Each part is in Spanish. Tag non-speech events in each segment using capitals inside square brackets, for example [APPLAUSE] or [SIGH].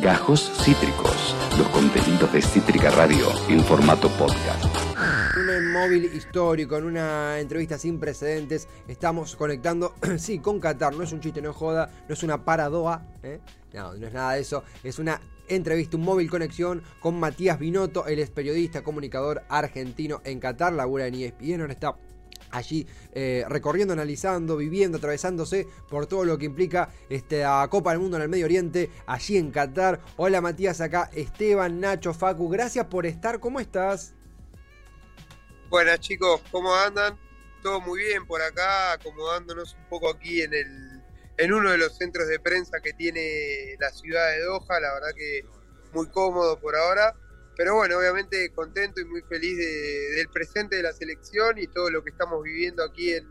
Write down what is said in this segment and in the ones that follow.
Gajos Cítricos, los contenidos de Cítrica Radio en formato podcast. Un móvil histórico, en una entrevista sin precedentes, estamos conectando, [CLEARS THROAT] sí, con Qatar. No es un chiste, no joda, no es una paradoa, ¿eh? no, no es nada de eso. Es una entrevista, un móvil conexión con Matías Binotto, él es periodista, comunicador argentino en Qatar, labura en ESPN, ahora está allí eh, recorriendo, analizando, viviendo, atravesándose por todo lo que implica esta Copa del Mundo en el Medio Oriente, allí en Qatar. Hola Matías, acá Esteban, Nacho, Facu, gracias por estar, ¿cómo estás? Buenas chicos, ¿cómo andan? Todo muy bien por acá, acomodándonos un poco aquí en el en uno de los centros de prensa que tiene la ciudad de Doha, la verdad que muy cómodo por ahora pero bueno, obviamente contento y muy feliz del presente de la selección y todo lo que estamos viviendo aquí en,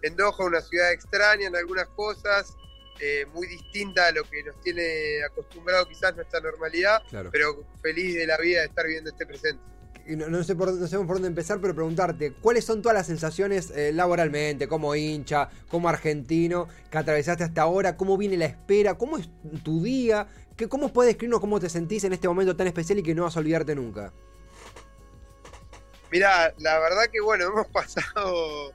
en Doha, una ciudad extraña en algunas cosas, eh, muy distinta a lo que nos tiene acostumbrado quizás nuestra normalidad, pero feliz de la vida de estar viviendo este presente. No, sé por, no por dónde empezar, pero preguntarte, ¿cuáles son todas las sensaciones eh, laboralmente, como hincha, como argentino, que atravesaste hasta ahora? ¿Cómo viene la espera? ¿Cómo es tu día? ¿Cómo puedes describirnos cómo te sentís en este momento tan especial y que no vas a olvidarte nunca? Mira, la verdad que bueno, [LAUGHS] hemos pasado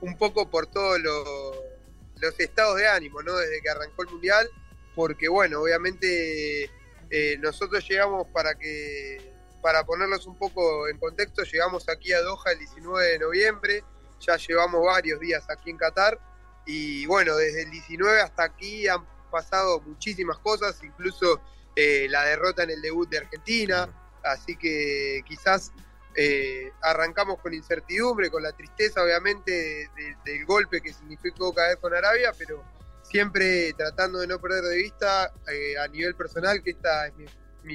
un poco por todos los estados de ánimo, ¿no? Desde que arrancó el Mundial, porque bueno, obviamente eh, nosotros llegamos para que, para ponerlos un poco en contexto, llegamos aquí a Doha el 19 de noviembre, ya llevamos varios días aquí en Qatar, y bueno, desde el 19 hasta aquí han pasado muchísimas cosas, incluso eh, la derrota en el debut de Argentina, así que quizás eh, arrancamos con incertidumbre, con la tristeza obviamente del golpe que significó caer con Arabia, pero siempre tratando de no perder de vista eh, a nivel personal que esta es mi,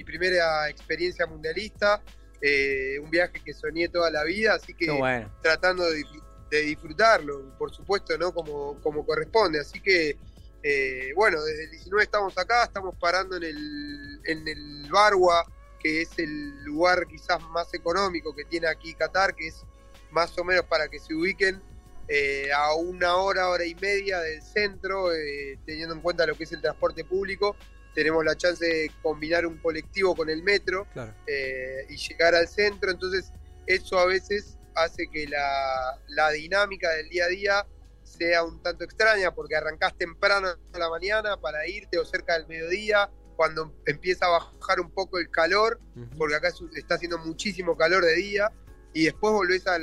primera experiencia mundialista, un viaje que soñé toda la vida, así que tratando de, disfrutarlo, por supuesto, ¿no? Como, como corresponde, así que eh, bueno, desde el 19 estamos acá, estamos parando en el, en el Barwa, que es el lugar quizás más económico que tiene aquí Qatar, que es más o menos para que se ubiquen eh, a una hora, hora y media del centro, eh, teniendo en cuenta lo que es el transporte público. Tenemos la chance de combinar un colectivo con el metro y llegar al centro, entonces eso a veces hace que la, la dinámica del día a día sea un tanto extraña porque arrancás temprano a la mañana para irte o cerca del mediodía, cuando empieza a bajar un poco el calor, porque acá está haciendo muchísimo calor de día, y después volvés al,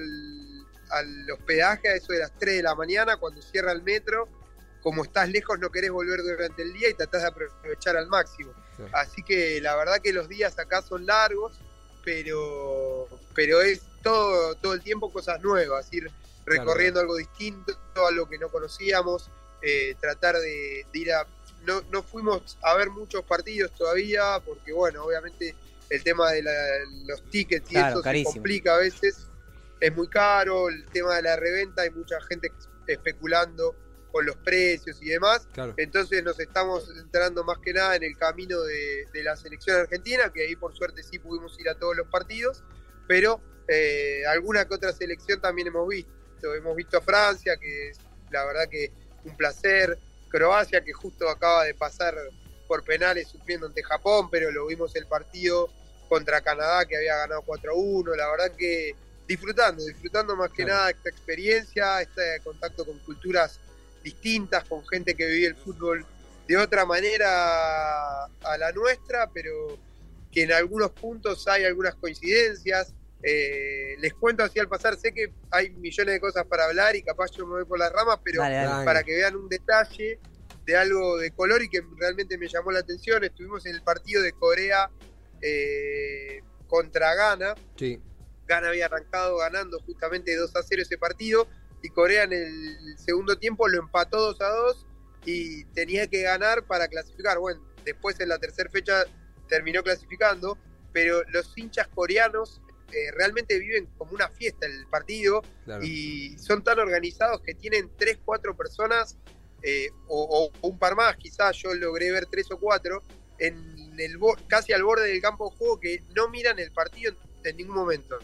al hospedaje a eso de las 3 de la mañana, cuando cierra el metro, como estás lejos no querés volver durante el día y tratás de aprovechar al máximo. Así que la verdad que los días acá son largos, pero, pero es todo, todo el tiempo cosas nuevas, ir recorriendo algo distinto, algo que no conocíamos, eh, tratar de, ir a... No, no fuimos a ver muchos partidos todavía, porque bueno, obviamente el tema de los tickets y eso se complica a veces, es muy caro, el tema de la reventa, hay mucha gente especulando con los precios y demás. Entonces nos estamos centrando más que nada en el camino de, la selección argentina, que ahí por suerte sí pudimos ir a todos los partidos, pero eh, alguna que otra selección también hemos visto. Hemos visto a Francia, que es la verdad que un placer, Croacia, que justo acaba de pasar por penales sufriendo ante Japón, pero lo vimos el partido contra Canadá que había ganado 4-1, la verdad que disfrutando, disfrutando más que nada esta experiencia, este contacto con culturas distintas, con gente que vive el fútbol de otra manera a la nuestra, pero que en algunos puntos hay algunas coincidencias, eh, les cuento así al pasar, sé que hay millones de cosas para hablar y capaz yo me voy por las ramas, pero para que vean un detalle de algo de color y que realmente me llamó la atención, estuvimos en el partido de Corea eh, contra Ghana. Sí. Ghana había arrancado ganando justamente 2 a 0 ese partido y Corea en el segundo tiempo lo empató 2 a 2 y tenía que ganar para clasificar. Bueno, después en la tercera fecha terminó clasificando, pero los hinchas coreanos eh, realmente viven como una fiesta el partido y son tan organizados que tienen tres, cuatro personas eh, o, un par más, quizás yo logré ver tres o cuatro, en el casi al borde del campo de juego que no miran el partido en, ningún momento.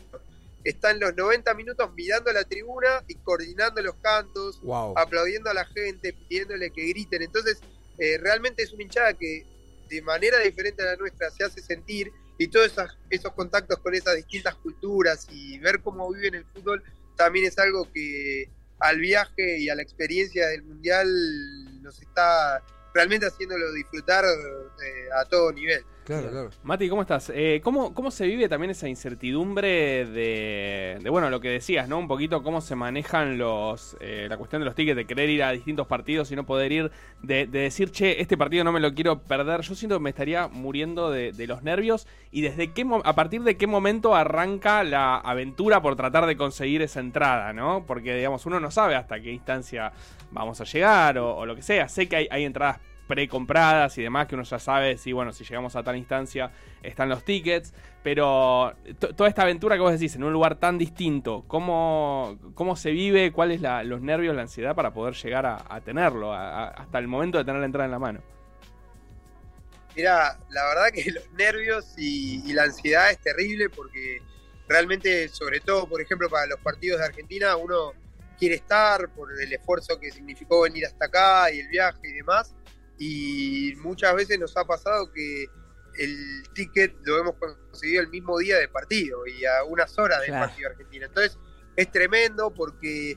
Están los 90 minutos mirando la tribuna y coordinando los cantos, aplaudiendo a la gente, pidiéndole que griten. Entonces, eh, realmente es una hinchada que de manera diferente a la nuestra se hace sentir y todos esos, esos contactos con esas distintas culturas y ver cómo viven el fútbol también es algo que al viaje y a la experiencia del mundial nos está realmente haciéndolo disfrutar eh, a todo nivel. Claro, claro. Mati, ¿cómo estás? Eh, ¿cómo, ¿Cómo se vive también esa incertidumbre de, de, bueno, lo que decías, ¿no? Un poquito cómo se manejan los eh, la cuestión de los tickets, de querer ir a distintos partidos y no poder ir, de, de, decir, che, este partido no me lo quiero perder. Yo siento que me estaría muriendo de, de los nervios y desde qué a partir de qué momento arranca la aventura por tratar de conseguir esa entrada, ¿no? Porque, digamos, uno no sabe hasta qué instancia vamos a llegar o, o lo que sea. Sé que hay, hay entradas precompradas y demás, que uno ya sabe si, bueno, si llegamos a tal instancia están los tickets, pero toda esta aventura que vos decís en un lugar tan distinto, ¿cómo, cómo se vive? ¿Cuáles los nervios, la ansiedad para poder llegar a, tenerlo, hasta el momento de tener la entrada en la mano? Mira, la verdad que los nervios y la ansiedad es terrible porque realmente, sobre todo, por ejemplo, para los partidos de Argentina, uno quiere estar por el esfuerzo que significó venir hasta acá y el viaje y demás y muchas veces nos ha pasado que el ticket lo hemos conseguido el mismo día de partido y a unas horas del claro. partido de Argentina. Entonces es tremendo porque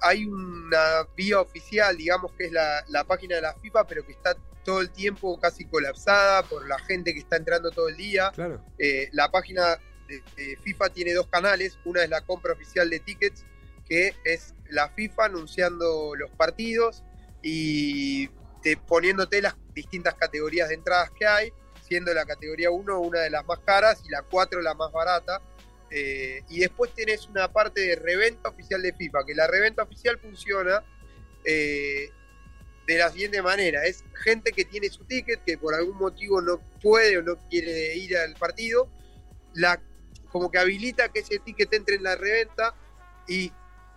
hay una vía oficial, digamos que es la, la, página de la FIFA, pero que está todo el tiempo casi colapsada por la gente que está entrando todo el día. Claro. Eh, la página de, de FIFA tiene dos canales, una es la compra oficial de tickets, que es la FIFA anunciando los partidos y te, poniéndote las distintas categorías de entradas que hay, siendo la categoría 1 una de las más caras y la 4 la más barata. Eh, y después tenés una parte de reventa oficial de FIFA, que la reventa oficial funciona eh, de la siguiente manera. Es gente que tiene su ticket, que por algún motivo no puede o no quiere ir al partido, la, como que habilita que ese ticket entre en la reventa y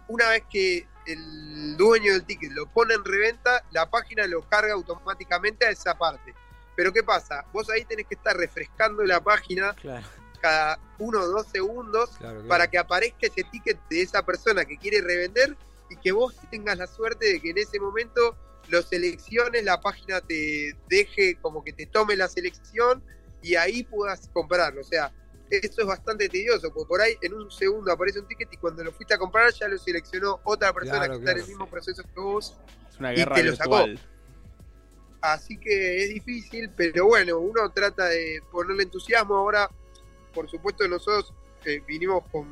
una vez que el dueño del ticket lo pone en reventa, la página lo carga automáticamente a esa parte. Pero ¿qué pasa? Vos ahí tenés que estar refrescando la página claro. cada uno o dos segundos claro, claro. para que aparezca ese ticket de esa persona que quiere revender y que vos tengas la suerte de que en ese momento lo selecciones, la página te deje como que te tome la selección y ahí puedas comprarlo. O sea, eso es bastante tedioso, porque por ahí en un segundo aparece un ticket y cuando lo fuiste a comprar ya lo seleccionó otra persona claro, que está en el mismo proceso que vos es una guerra y te virtual. lo sacó. Así que es difícil, pero bueno, uno trata de ponerle entusiasmo. Ahora, por supuesto, nosotros eh, vinimos con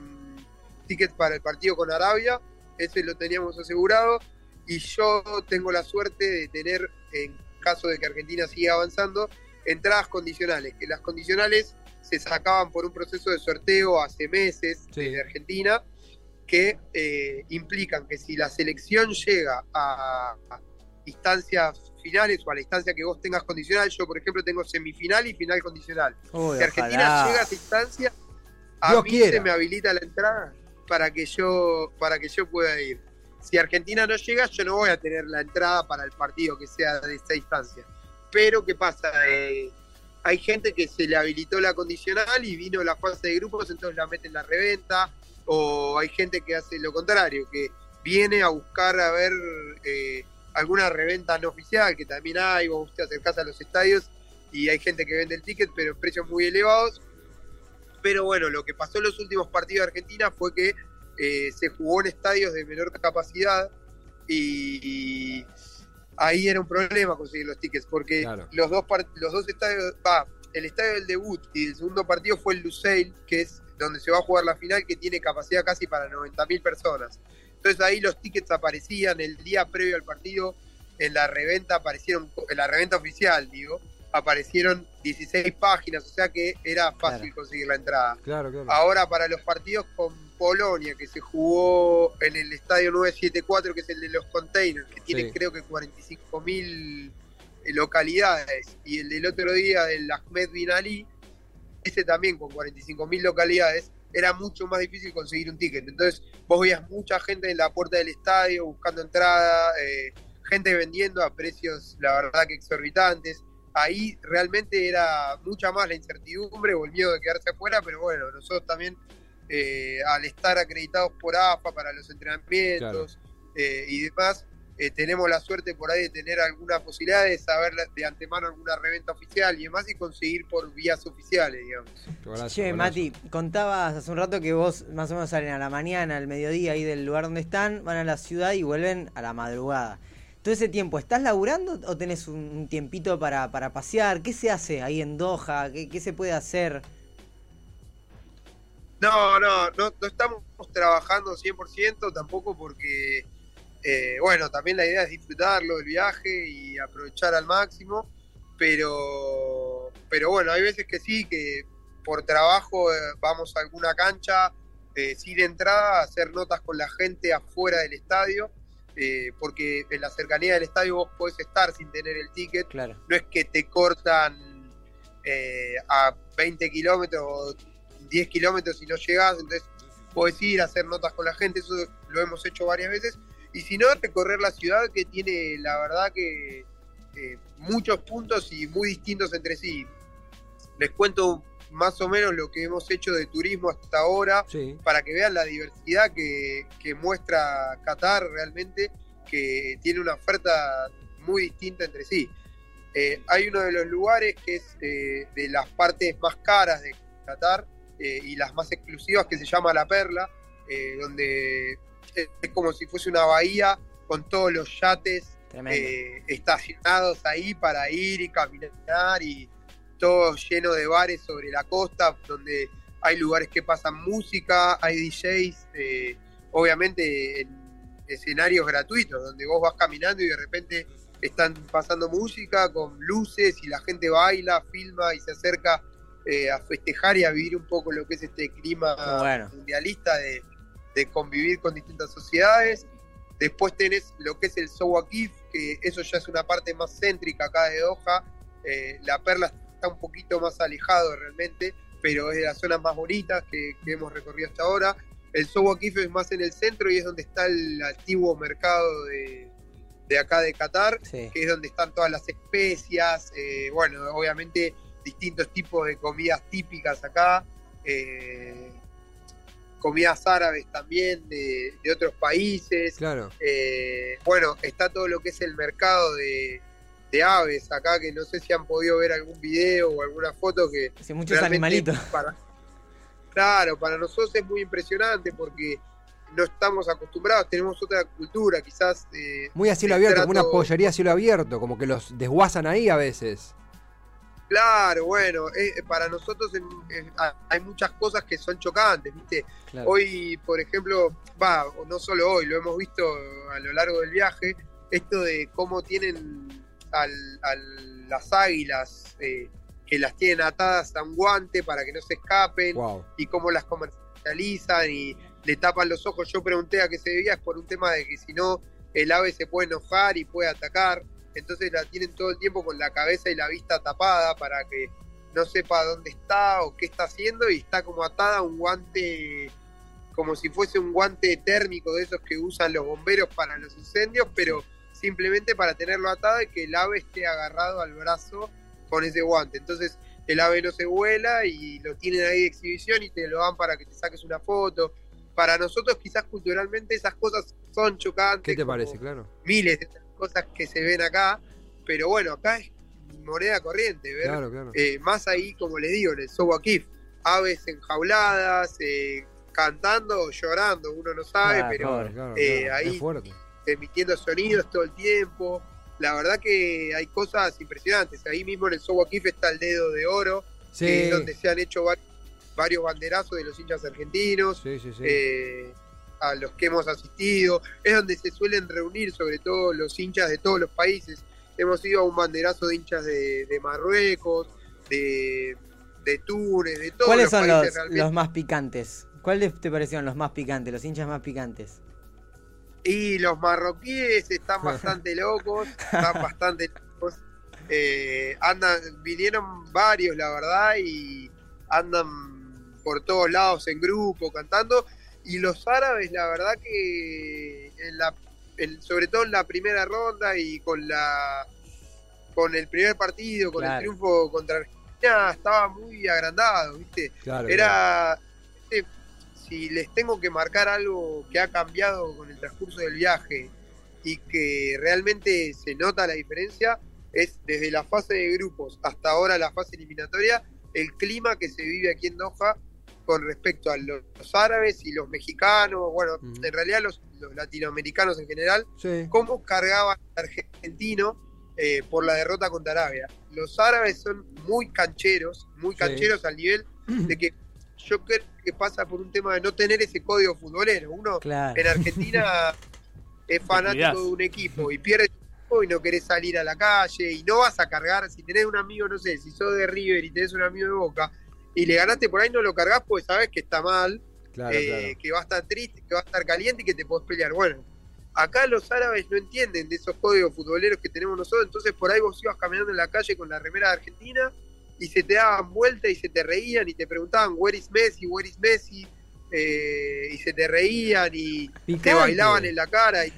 tickets para el partido con Arabia, ese lo teníamos asegurado, y yo tengo la suerte de tener, en caso de que Argentina siga avanzando, entradas condicionales, que las condicionales se sacaban por un proceso de sorteo hace meses sí. de Argentina, que eh, implican que si la selección llega a, a, instancias finales o a la instancia que vos tengas condicional, yo por ejemplo tengo semifinal y final condicional. Uy, si Argentina ojalá. llega a esa instancia, a Dios mí quiera. se me habilita la entrada para que yo para que yo pueda ir. Si Argentina no llega, yo no voy a tener la entrada para el partido que sea de esa instancia. Pero ¿qué pasa? Eh, hay gente que se le habilitó la condicional y vino la fase de grupos, entonces la meten en la reventa, o hay gente que hace lo contrario, que viene a buscar a ver eh, alguna reventa no oficial, que también hay, vos te acercás a los estadios y hay gente que vende el ticket, pero en precios muy elevados. Pero bueno, lo que pasó en los últimos partidos de Argentina fue que eh, se jugó en estadios de menor capacidad y, y ahí era un problema conseguir los tickets, porque claro. los, dos los dos estadios, va, el estadio del debut y el segundo partido fue el Lusail, que es donde se va a jugar la final, que tiene capacidad casi para 90.000 personas. Entonces ahí los tickets aparecían el día previo al partido, en la reventa aparecieron, en la reventa oficial, digo, aparecieron 16 páginas, o sea que era fácil claro. conseguir la entrada. Claro, claro. Ahora para los partidos con Polonia, que se jugó en el estadio 974, que es el de los containers, que tiene sí. creo que 45 mil localidades, y el del otro día del Ahmed Bin Ali, ese también con 45 mil localidades, era mucho más difícil conseguir un ticket. Entonces vos veías mucha gente en la puerta del estadio buscando entrada, eh, gente vendiendo a precios, la verdad que exorbitantes. Ahí realmente era mucha más la incertidumbre o el miedo de quedarse afuera, pero bueno, nosotros también eh, al estar acreditados por AFA para los entrenamientos claro. eh, y demás, eh, tenemos la suerte por ahí de tener alguna posibilidad de saber de antemano alguna reventa oficial y demás y conseguir por vías oficiales, digamos. che, Mati, contabas hace un rato que vos más o menos salen a la mañana, al mediodía ahí del lugar donde están, van a la ciudad y vuelven a la madrugada. Todo ese tiempo, ¿estás laburando o tenés un tiempito para, para pasear? ¿Qué se hace ahí en Doha? ¿Qué, qué se puede hacer? No, no, no, no estamos trabajando 100% tampoco porque eh, bueno, también la idea es disfrutarlo, el viaje y aprovechar al máximo, pero, pero bueno, hay veces que sí, que por trabajo eh, vamos a alguna cancha eh, sin entrada a hacer notas con la gente afuera del estadio, porque en la cercanía del estadio vos podés estar sin tener el ticket, claro. no es que te cortan a 20 kilómetros o 10 kilómetros y no llegás, entonces podés ir a hacer notas con la gente, eso lo hemos hecho varias veces y si no, recorrer la ciudad que tiene, la verdad, que eh, muchos puntos y muy distintos entre sí. Les cuento más o menos lo que hemos hecho de turismo hasta ahora, para que vean la diversidad que, muestra Qatar realmente, que tiene una oferta muy distinta entre sí. Eh, hay uno de los lugares que es eh, de las partes más caras de Qatar y las más exclusivas que se llama La Perla, donde es como si fuese una bahía con todos los yates eh, estacionados ahí para ir y caminar y todo lleno de bares sobre la costa donde hay lugares que pasan música, hay DJs, eh, obviamente en escenarios gratuitos donde vos vas caminando y de repente están pasando música con luces y la gente baila, filma y se acerca eh, a festejar y a vivir un poco lo que es este clima mundialista de, de convivir con distintas sociedades. Después tenés lo que es el Sowakif, que eso ya es una parte más céntrica acá de Doha. Eh, la Perla está un poquito más alejado realmente, pero es de las zonas más bonitas que, hemos recorrido hasta ahora. El Sowakif es más en el centro y es donde está el antiguo mercado de, acá de Qatar, que es donde están todas las especias, eh, bueno, obviamente distintos tipos de comidas típicas acá. Eh, comidas árabes también de, otros países. Claro. Eh, bueno, está todo lo que es el mercado de, aves acá, que no sé si han podido ver algún video o alguna foto que... Hace muchos animalitos. [LAUGHS] Para, claro, para nosotros es muy impresionante porque no estamos acostumbrados, tenemos otra cultura, quizás... Eh, muy a cielo abierto, como una pollería a cielo abierto, como que los desguazan ahí a veces. Claro, bueno, eh, para nosotros hay muchas cosas que son chocantes, ¿viste? Hoy, por ejemplo, va, no solo hoy, lo hemos visto a lo largo del viaje, esto de cómo tienen al, las águilas, eh, que las tienen atadas a un guante para que no se escapen, y cómo las comercializan y le tapan los ojos. Yo pregunté a qué se debía, es por un tema de que si no, el ave se puede enojar y puede atacar entonces la tienen todo el tiempo con la cabeza y la vista tapada para que no sepa dónde está o qué está haciendo y está como atada a un guante como si fuese un guante térmico de esos que usan los bomberos para los incendios, pero simplemente para tenerlo atado y que el ave esté agarrado al brazo con ese guante. Entonces el ave no se vuela y lo tienen ahí de exhibición y te lo dan para que te saques una foto. Para nosotros quizás culturalmente esas cosas son chocantes. ¿Qué te parece? Claro. Miles de cosas que se ven acá, pero bueno, acá es moneda corriente, ver eh, más ahí, como les digo, en el Kif, aves enjauladas, eh, cantando o llorando, uno no sabe, pero eh, ahí emitiendo sonidos todo el tiempo. La verdad que hay cosas impresionantes. Ahí mismo en el Kif está el dedo de oro, donde se han hecho varios, banderazos de los hinchas argentinos. Sí, sí, a los que hemos asistido, es donde se suelen reunir sobre todo los hinchas de todos los países. Hemos ido a un banderazo de hinchas de, Marruecos, de, de, Túnez, de todos ¿Cuáles son los, más picantes? ¿Cuáles te parecieron los más picantes, los hinchas más picantes? Y los marroquíes están [LAUGHS] bastante locos, están bastante locos. Eh, andan, vinieron varios, la verdad, y andan por todos lados en grupo cantando y los árabes, la verdad que en la, sobre todo en la primera ronda y con la con el primer partido, con el triunfo contra Argentina, estaba muy agrandado, ¿viste? Era si les tengo que marcar algo que ha cambiado con el transcurso del viaje, y que realmente se nota la diferencia es desde la fase de grupos hasta ahora la fase eliminatoria, el clima que se vive aquí en Doha con respecto a los, árabes y los mexicanos, bueno, en realidad los, los latinoamericanos en general, Sí. cómo cargaban al argentino eh, por la derrota contra Arabia. Los árabes son muy cancheros, muy Sí. cancheros al nivel [CLEARS THROAT] de que yo creo que pasa por un tema de no tener ese código futbolero. Uno Claro. en Argentina [LAUGHS] es fanático de un equipo y pierde y no querés salir a la calle y no vas a cargar, si tenés un amigo, no sé, si sos de River y tenés un amigo de Boca y le ganaste por ahí, no lo cargas porque sabes que está mal, Claro, eh, claro. que va a estar triste, que va a estar caliente y que te podés pelear. Bueno, acá los árabes no entienden de esos códigos futboleros que tenemos nosotros, entonces por ahí vos ibas caminando en la calle con la remera de Argentina y se te daban vuelta y se te reían y te preguntaban, where is Messi, where is Messi, Eh, y se te reían y te bailaban en la cara. Y,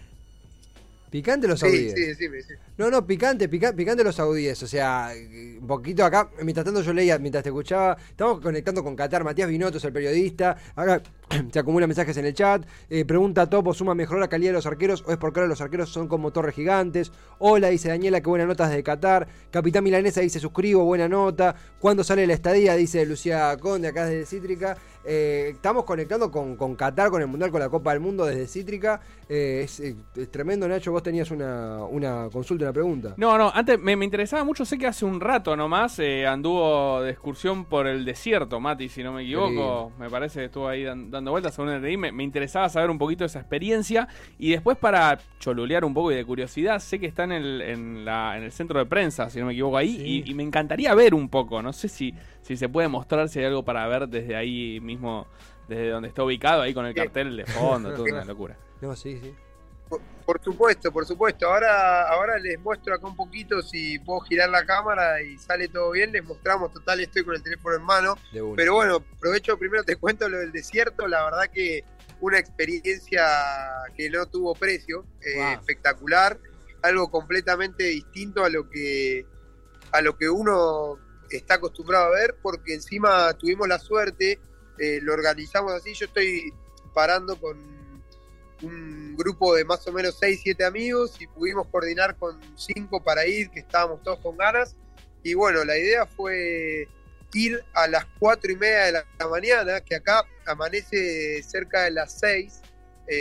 Picante los sí, saudíes. sí, decime, sí. No, no, picante, pica- picante los saudíes. O sea, un poquito acá, mientras tanto yo leía, mientras te escuchaba, estamos conectando con Qatar. Matías Binotto es el periodista. Acá [CLEARS THROAT] se acumulan mensajes en el chat. Eh, pregunta Topo, ¿suma mejor la calidad de los arqueros o es porque ahora los arqueros son como torres gigantes? Hola, dice Daniela, qué buena nota desde Qatar. Capitán Milanesa dice, suscribo, buena nota. ¿Cuándo sale la estadía? Dice Lucía Conde, acá desde Cítrica. Eh, estamos conectando con, con Qatar, con el Mundial, con la Copa del Mundo desde Cítrica. Eh, es, es tremendo, Nacho. Vos tenías una, una consulta, una pregunta. No, no, antes me, me interesaba mucho, sé que hace un rato nomás eh, anduvo de excursión por el desierto, Mati, si no me equivoco. Me parece que estuvo ahí dan- dando vueltas según el me, me interesaba saber un poquito de esa experiencia. Y después para cholulear un poco y de curiosidad, sé que está en el, en la, en el centro de prensa, si no me equivoco ahí, Sí. y, y me encantaría ver un poco, no sé si, si se puede mostrar, si hay algo para ver desde ahí mismo, desde donde está ubicado, ahí con el cartel de fondo, [LAUGHS] todo una locura. No, sí, sí. Por, por supuesto, por supuesto. Ahora, ahora les muestro acá un poquito si puedo girar la cámara y sale todo bien. Les mostramos, total, estoy con el teléfono en mano. Pero bueno, aprovecho primero, te cuento lo del desierto. La verdad que una experiencia que no tuvo precio, eh, Wow. espectacular, algo completamente distinto a lo que a lo que uno está acostumbrado a ver, porque encima tuvimos la suerte, eh, lo organizamos así. Yo estoy parando con un grupo de más o menos 6, 7 amigos y pudimos coordinar con 5 para ir, que estábamos todos con ganas. Y bueno, la idea fue ir a las 4 y media de la, mañana, que acá amanece cerca de las 6,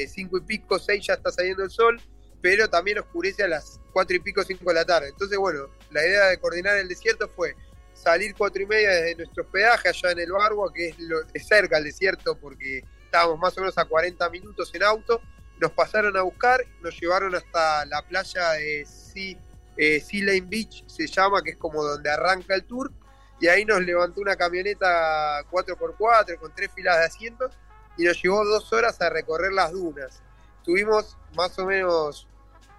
5 y pico, 6 ya está saliendo el sol, pero también oscurece a las 4 y pico, 5 de la tarde. Entonces, bueno, la idea de coordinar el desierto fue salir 4 y media desde nuestro hospedaje allá en el Barbo, que es, lo- es cerca al desierto porque estábamos más o menos a 40 minutos en auto. Nos pasaron a buscar, nos llevaron hasta la playa de Sea, eh, Sea Lane Beach, se llama, que es como donde arranca el tour. Y ahí nos levantó una camioneta 4x4 con tres filas de asientos y nos llevó dos horas a recorrer las dunas. Tuvimos más o menos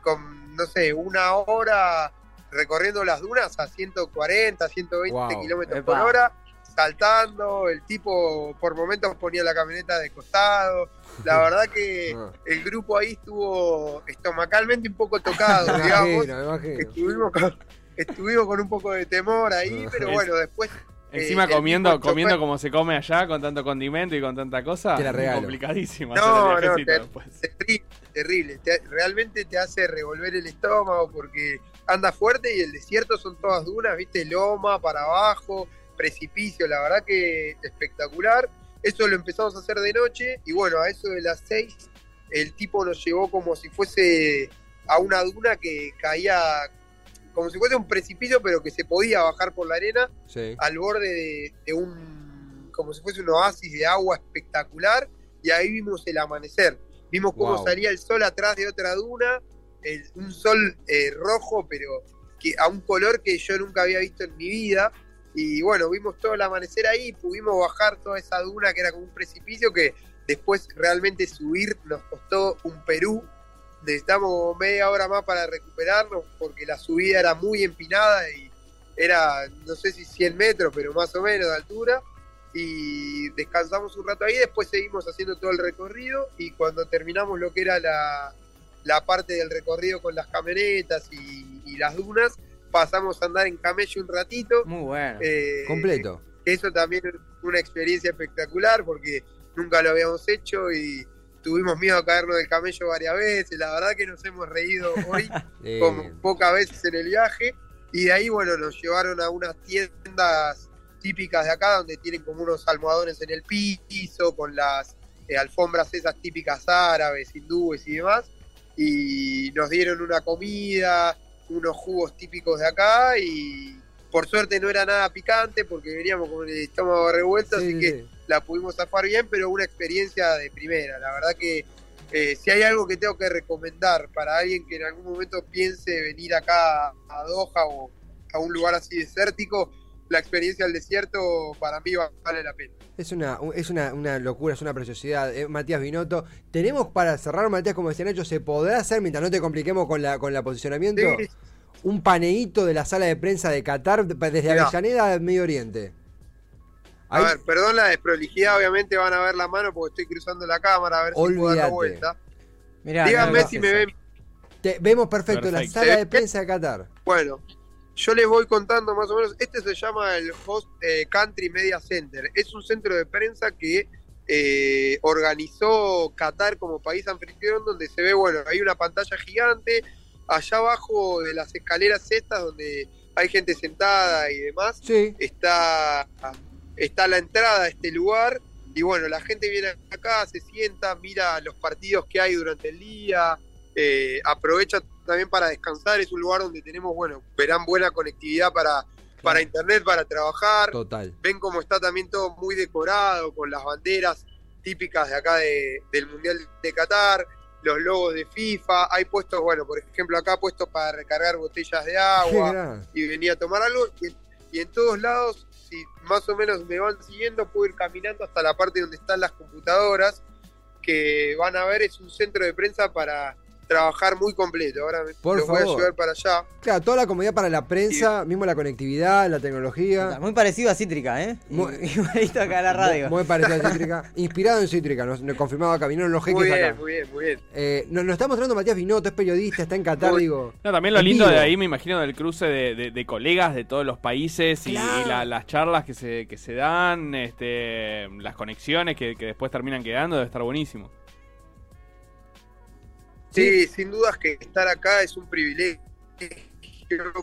con, no sé, una hora recorriendo las dunas a 140, 120 Wow. kilómetros por hora, saltando, el tipo por momentos ponía la camioneta de costado. La [LAUGHS] verdad que Ah. el grupo ahí estuvo estomacalmente un poco tocado, [LAUGHS] digamos. imagino, me imagino. Estuvimos con, estuvimos con un poco de temor ahí, Ah. pero bueno, después Encima el comiendo, comiendo chofer- como se come allá, con tanto condimento y con tanta cosa, Te la regalo. complicadísimo No, hacer el no, terrible, terrible. Te- realmente te hace revolver el estómago porque anda fuerte y el desierto son todas dunas, viste, loma para abajo, precipicio, la verdad que espectacular. Eso lo empezamos a hacer de noche y bueno, a eso de las seis el tipo nos llevó como si fuese a una duna que caía como si fuese un precipicio pero que se podía bajar por la arena Sí. al borde de, de un, como si fuese un oasis de agua espectacular, y ahí vimos el amanecer. Vimos cómo Wow. salía el sol atrás de otra duna, el- un sol eh, rojo, pero que, a un color que yo nunca había visto en mi vida. Y bueno, vimos todo el amanecer ahí, pudimos bajar toda esa duna que era como un precipicio que después realmente subir nos costó un Perú. Necesitamos media hora más para recuperarnos porque la subida era muy empinada y era, no sé si 100 metros, pero más o menos de altura. Y descansamos un rato ahí, después seguimos haciendo todo el recorrido y cuando terminamos lo que era la, la parte del recorrido con las camionetas y, y las dunas, pasamos a andar en camello un ratito. Muy bueno. eh, Completo. eso también una experiencia espectacular porque nunca lo habíamos hecho y tuvimos miedo a caernos del camello varias veces, la verdad que nos hemos reído hoy [LAUGHS] Eh, como pocas veces en el viaje. Y de ahí, bueno, nos llevaron a unas tiendas típicas de acá, donde tienen como unos almohadones en el piso, con las eh, alfombras esas típicas árabes, hindúes y demás. Y nos dieron una comida, unos jugos típicos de acá y por suerte no era nada picante porque veníamos con el estómago revuelto, sí, así sí, que la pudimos zafar bien, pero una experiencia de primera. La verdad que eh, si hay algo que tengo que recomendar para alguien que en algún momento piense venir acá a Doha o a un lugar así desértico, la experiencia del desierto para mí va- vale la pena. Es una, es una, una locura, es una preciosidad. Eh, Matías Binotto, tenemos para cerrar, Matías, como decía Nacho, ¿se podrá hacer, mientras no te compliquemos con la con la posicionamiento, Sí, un paneíto de la sala de prensa de Qatar desde. Avellaneda al Medio Oriente? A Ahí- ver, perdón la desprolijidad, obviamente van a ver la mano porque estoy cruzando la cámara a ver si puedo dar la vuelta. Mirá, Díganme no, si me ven te- vemos perfecto, la Perfecto. sala de prensa de Qatar. Bueno, yo les voy contando más o menos. Este se llama el Host eh, Country Media Center. Es un centro de prensa que eh, organizó Qatar como país anfitrión, donde se ve, bueno, hay una pantalla gigante. Allá abajo de las escaleras estas, donde hay gente sentada y demás, Sí. está, está la entrada a este lugar. Y bueno, la gente viene acá, se sienta, mira los partidos que hay durante el día, eh, aprovecha también para descansar. Es un lugar donde tenemos, bueno, verán buena conectividad para, para internet, para trabajar. Total. Ven cómo está también todo muy decorado, con las banderas típicas de acá de- del Mundial de Qatar, los logos de FIFA. Hay puestos, bueno, por ejemplo, acá puestos para recargar botellas de agua y venía a tomar algo. Y, y en todos lados, si más o menos me van siguiendo, puedo ir caminando hasta la parte donde están las computadoras, que van a ver, es un centro de prensa para trabajar muy completo. Ahora Por los voy a favor. llevar para allá. Claro, toda la comodidad para la prensa, mismo la conectividad, la tecnología. Muy parecido a Cítrica, ¿eh? Muy- [LAUGHS] Igualito acá a la radio. Muy, muy parecido a Cítrica. [LAUGHS] Inspirado en Cítrica, nos, nos confirmaba acá, vinieron los jeques Muy bien, acá. muy bien, muy bien. Eh, nos, nos está mostrando Matías Binotto, es periodista, está en Qatar, Muy- digo. No, también lo lindo de ahí, me imagino, del cruce de, de- de colegas de todos los países y, Claro. y la- las charlas que se, que se dan, este, las conexiones que, que después terminan quedando, debe estar buenísimo. Sí, sin dudas que estar acá es un privilegio.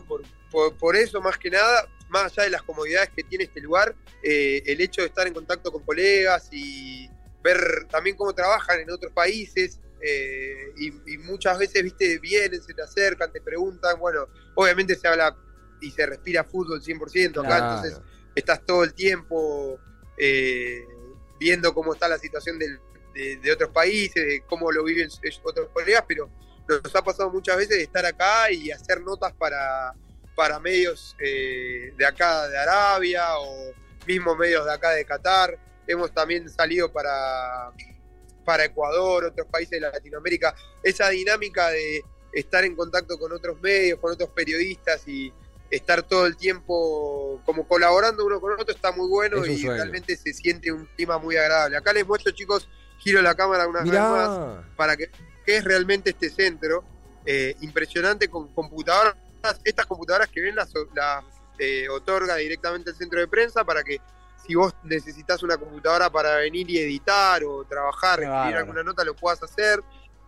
Por, por- por eso, más que nada, más allá de las comodidades que tiene este lugar, eh, el hecho de estar en contacto con colegas y ver también cómo trabajan en otros países. eh, y, y muchas veces, viste, vienen, se te acercan, te preguntan. Bueno, obviamente se habla y se respira fútbol 100% acá, Claro. entonces estás todo el tiempo eh, viendo cómo está la situación del- de, de otros países, de cómo lo viven otros colegas, pero nos ha pasado muchas veces de estar acá y hacer notas para, para medios eh, de acá de Arabia o mismo medios de acá de Qatar. Hemos también salido para, para Ecuador, otros países de Latinoamérica. Esa dinámica de estar en contacto con otros medios, con otros periodistas y estar todo el tiempo como colaborando uno con otro está muy bueno y sueño. realmente se siente un clima muy agradable. Acá les muestro, chicos, giro la cámara una vez más para que, que es realmente este centro. eh, impresionante con computadoras. Estas computadoras que ven las, las eh, otorga directamente el centro de prensa para que si vos necesitas una computadora para venir y editar o trabajar, Qué escribir alguna nota, lo puedas hacer.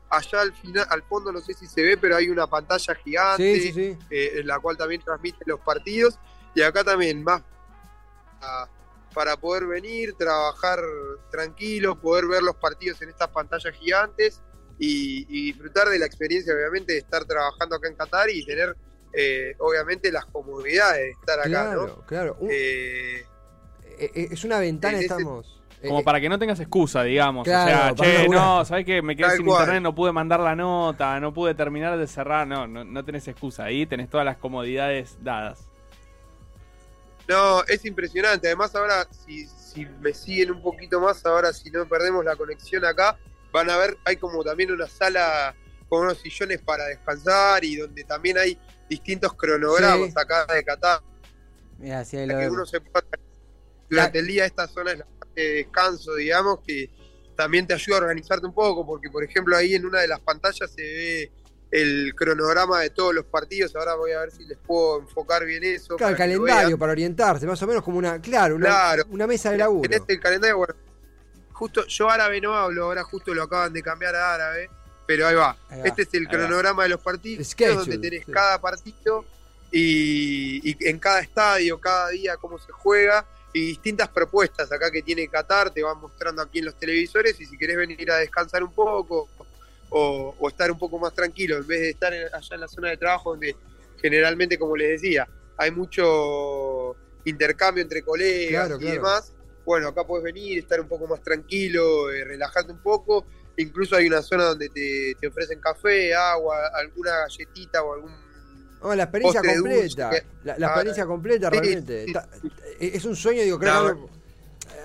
Allá al final, al fondo no sé si se ve, pero hay una pantalla gigante Sí, sí, sí. eh, en la cual también transmite los partidos. Y acá también más a- para poder venir, trabajar tranquilo, poder ver los partidos en estas pantallas gigantes y, y disfrutar de la experiencia, obviamente, de estar trabajando acá en Qatar y tener, eh, obviamente, las comodidades de estar acá, Claro, ¿no? claro. Eh, eh, eh, es una ventana, estamos. Como eh, para que no tengas excusa, digamos. Claro, o sea, che, no, ¿sabes qué? Me quedé Tal sin cual. internet, no pude mandar la nota, no pude terminar de cerrar. No, no, no tenés excusa. Ahí tenés todas las comodidades dadas. No, es impresionante. Además, ahora, si, si me siguen un poquito más, ahora si no perdemos la conexión acá, van a ver, hay como también una sala con unos sillones para descansar y donde también hay distintos cronogramas Sí. acá de Qatar. Mira, ahí lo que uno se Durante el día esta zona es la parte de descanso, digamos, que también te ayuda a organizarte un poco, porque por ejemplo ahí en una de las pantallas se ve el cronograma de todos los partidos. Ahora voy a ver si les puedo enfocar bien eso. Claro, el calendario para orientarse, más o menos como una, claro, una, Claro. una mesa de laburo. En este calendario, bueno, justo, yo árabe no hablo, ahora justo lo acaban de cambiar a árabe, pero ahí va. Ahí va, este es el va. cronograma de los partidos, Schedule, donde tenés sí. cada partido y, y en cada estadio, cada día cómo se juega y distintas propuestas acá que tiene Qatar, te van mostrando aquí en los televisores y si querés venir a descansar un poco o, o estar un poco más tranquilo, en vez de estar en- allá en la zona de trabajo donde generalmente, como les decía, hay mucho intercambio entre colegas Claro, y claro. demás. Bueno, acá puedes venir, estar un poco más tranquilo, eh, relajarte un poco. Incluso hay una zona donde te, te ofrecen café, agua, alguna galletita o algún No, la experiencia completa. dulce, La, la ah, experiencia completa, sí, realmente. sí, Está- es un sueño, digo, creo No, que hablo,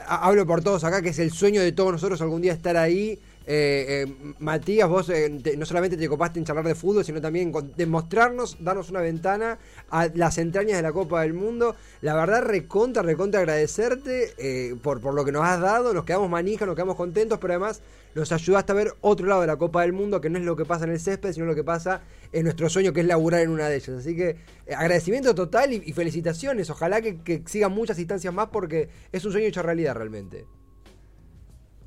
ha- hablo por todos acá, que es el sueño de todos nosotros algún día estar ahí. Eh, eh, Matías, vos eh, te- no solamente te copaste en charlar de fútbol, sino también con demostrarnos, darnos una ventana a las entrañas de la Copa del Mundo. La verdad, recontra, recontra agradecerte eh, por, por lo que nos has dado. Nos quedamos manija, nos quedamos contentos, pero además nos ayudaste a ver otro lado de la Copa del Mundo, que no es lo que pasa en el césped, sino lo que pasa en nuestro sueño, que es laburar en una de ellas. Así que eh, agradecimiento total y, y felicitaciones. Ojalá que, que sigan muchas instancias más porque es un sueño hecho realidad realmente.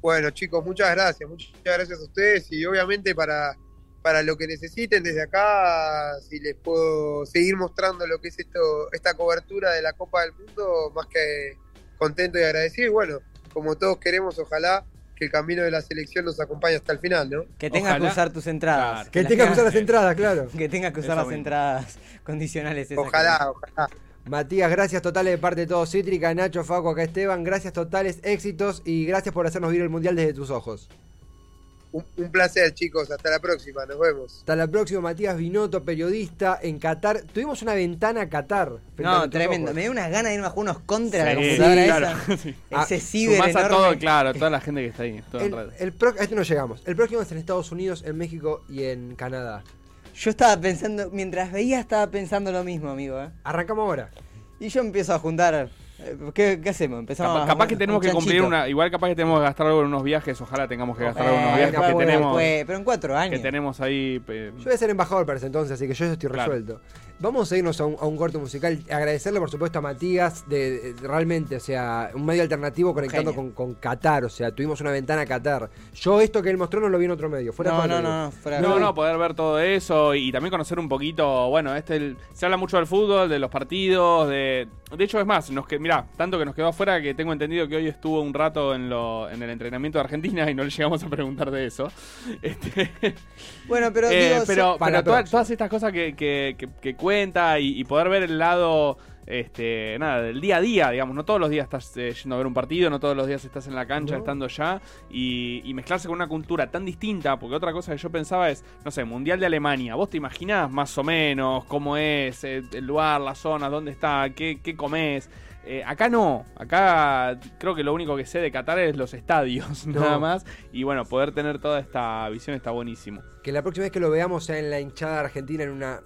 Bueno, chicos, muchas gracias, muchas gracias a ustedes y obviamente para, para lo que necesiten desde acá, si les puedo seguir mostrando lo que es esto, esta cobertura de la Copa del Mundo, más que contento y agradecido. Y bueno, como todos queremos, ojalá que el camino de la selección nos acompañe hasta el final, ¿no? Que tengas Ojalá. que usar tus entradas. Claro. Que las tengas que usar las entradas, claro. Que tengas que usar Eso las entradas [LAUGHS] condicionales. esas Ojalá, ojalá. Matías, gracias totales de parte de todo Cítrica, Nacho, Faco, acá Esteban, gracias totales, éxitos y gracias por hacernos vivir el Mundial desde tus ojos. Un, un placer, chicos. Hasta la próxima. Nos vemos. Hasta la próxima, Matías Binotto, periodista en Qatar. Tuvimos una ventana a Qatar. frente a No, tremendo. ojos. Me dio unas ganas de irme a jugar unos contra la Sí, computadora sí, claro. esa. [LAUGHS] Sí. Ese Ah, ciber Sumás a enorme. todo, claro, toda la gente que está ahí, todo El, red. el pro- a este no llegamos. El próximo es en Estados Unidos, en México y en Canadá. Yo estaba pensando, mientras veía estaba pensando lo mismo, amigo. ¿eh? Arrancamos ahora. Y yo empiezo a juntar. Eh, ¿Qué, qué hacemos? Empezamos Capaz, a- capaz que un tenemos que cumplir una. Igual capaz que tenemos que gastar algo en unos viajes. Ojalá tengamos que gastar Eh, algunos viajes después, que bueno, tenemos. pero en cuatro años. Que tenemos ahí. eh, Yo voy a ser embajador para ese entonces, así que yo ya estoy Claro. resuelto. Vamos a irnos a un, a un corte musical. Agradecerle, por supuesto, a Matías, de, de- realmente, o sea, un medio alternativo conectando con, Qatar. O sea, tuvimos una ventana a Qatar. Yo esto que él mostró no lo vi en otro medio. Fuera No, no, no, no, fuera No, no, poder ver todo eso y también conocer un poquito, bueno, este el- se habla mucho del fútbol, de los partidos, de de hecho es más, nos que mirá, tanto que nos quedó afuera que tengo entendido que hoy estuvo un rato en lo en el entrenamiento de Argentina y no le llegamos a preguntar de eso. [LAUGHS] Este, Bueno, pero eh, digo, pero, para pero toda- todas estas cosas que, que- que- que cuenta y, y poder ver el lado este nada del día a día digamos no todos los días estás eh, yendo a ver un partido no todos los días estás en la cancha No. estando ya y, y mezclarse con una cultura tan distinta porque otra cosa que yo pensaba es no sé mundial de Alemania vos te imaginás más o menos cómo es eh, el lugar la zona dónde está qué, qué comes Eh, acá no, acá creo que lo único que sé de Qatar es los estadios, [LAUGHS] No. nada más. Y bueno, poder tener toda esta visión está buenísimo. Que la próxima vez que lo veamos sea en la hinchada argentina en una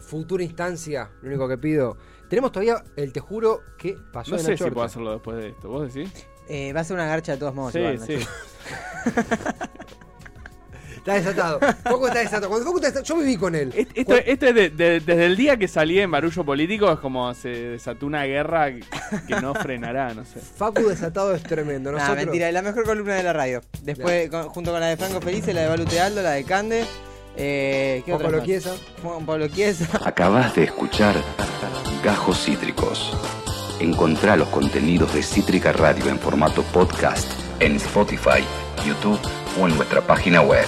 futura instancia, lo único que pido. Tenemos todavía el te juro que pasó No de sé si puedo hacerlo después de esto. ¿Vos decís? eh, va a ser una garcha de todos modos. Sí, igual, sí. [LAUGHS] Está desatado. Foco está desatado. Cuando Foco está desatado, yo viví con él. Est- Esto, esto es de- de- desde el día que salí en Barullo Político, es como se desató una guerra que, no frenará, no sé. Facu desatado es tremendo. Nah, Nosotros, mentira, es la mejor columna de la radio. Después, con- junto con la de Franco Felice, la de Balu Tealdo, la de Cande. Eh, ¿Qué Pablo? Chiesa. Juan Pablo Chiesa. Acabas de escuchar Gajos Cítricos. Encontrá los contenidos de Cítrica Radio en formato podcast en Spotify, YouTube o en nuestra página web.